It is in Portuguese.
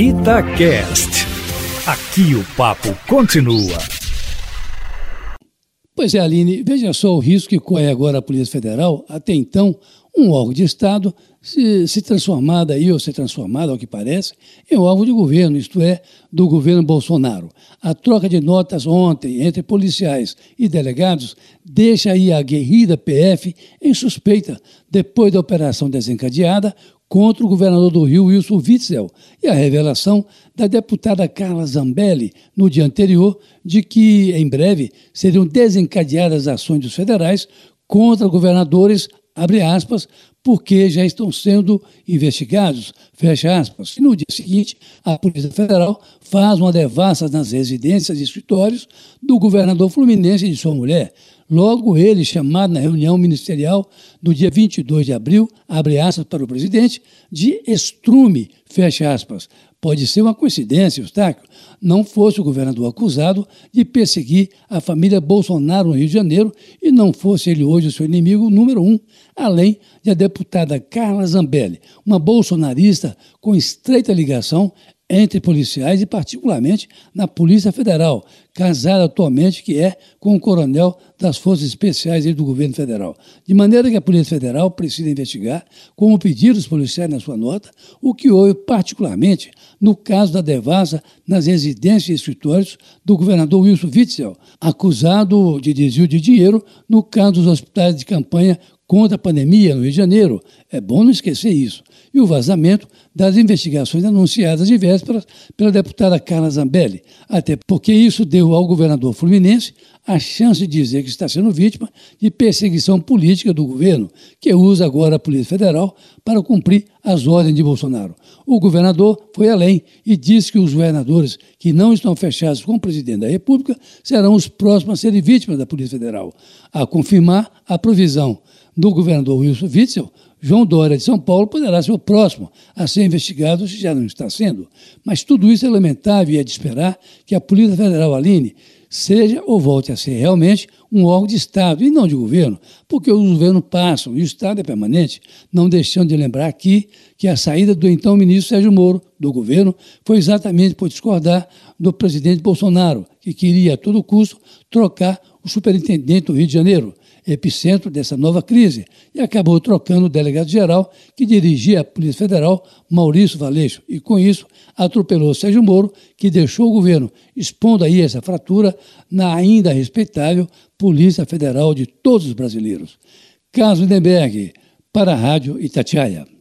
Itacast. Aqui o papo continua. Pois é, Aline, veja só o risco que corre agora a Polícia Federal, até então um órgão de Estado, se, se transformar daí, ou ser transformado, ao que parece, em órgão de governo, isto é, do governo Bolsonaro. A troca de notas ontem entre policiais e delegados deixa aí a guerrida PF em suspeita, depois da operação desencadeada contra o governador do Rio, Wilson Witzel, e a revelação da deputada Carla Zambelli, no dia anterior, de que, em breve, seriam desencadeadas ações dos federais contra governadores, aspas, porque já estão sendo investigados, fecha aspas. E no dia seguinte, a Polícia Federal faz uma devassa nas residências e escritórios do governador fluminense e de sua mulher, Logo ele, chamado na reunião ministerial do dia 22 de abril, abre aspas para o presidente, de estrume, fecha aspas. Pode ser uma coincidência, Eustáquio, não fosse o governador acusado de perseguir a família Bolsonaro no Rio de Janeiro e não fosse ele hoje o seu inimigo número um, além de a deputada Carla Zambelli, uma bolsonarista com estreita ligação entre policiais e particularmente na Polícia Federal, casada atualmente que é com o coronel das Forças Especiais do governo federal. De maneira que a Polícia Federal precisa investigar, como pediram os policiais na sua nota, o que houve particularmente no caso da devassa nas residências e escritórios do governador Wilson Witzel, acusado de desvio de dinheiro no caso dos hospitais de campanha contra a pandemia no Rio de Janeiro. É bom não esquecer isso. E o vazamento das investigações anunciadas de vésperas pela deputada Carla Zambelli, até porque isso deu ao governador fluminense a chance de dizer que está sendo vítima de perseguição política do governo, que usa agora a Polícia Federal para cumprir as ordens de Bolsonaro. O governador foi além e disse que os governadores que não estão fechados com o presidente da República serão os próximos a serem vítimas da Polícia Federal. A confirmar a provisão do governador Wilson Witzel, João Dória de São Paulo poderá ser o próximo a ser investigado, se já não está sendo. Mas tudo isso é lamentável e é de esperar que a Polícia Federal, Aline, seja ou volte a ser realmente um órgão de Estado e não de governo, porque os governos passam e o Estado é permanente, não deixando de lembrar aqui que a saída do então ministro Sérgio Moro do governo foi exatamente por discordar do presidente Bolsonaro, que queria a todo custo trocar o superintendente do Rio de Janeiro epicentro dessa nova crise, e acabou trocando o delegado-geral que dirigia a Polícia Federal, Maurício Valeixo, e com isso atropelou Sérgio Moro, que deixou o governo expondo aí essa fratura na ainda respeitável Polícia Federal de todos os brasileiros. Carlos Lindenberg, para a Rádio Itatiaia.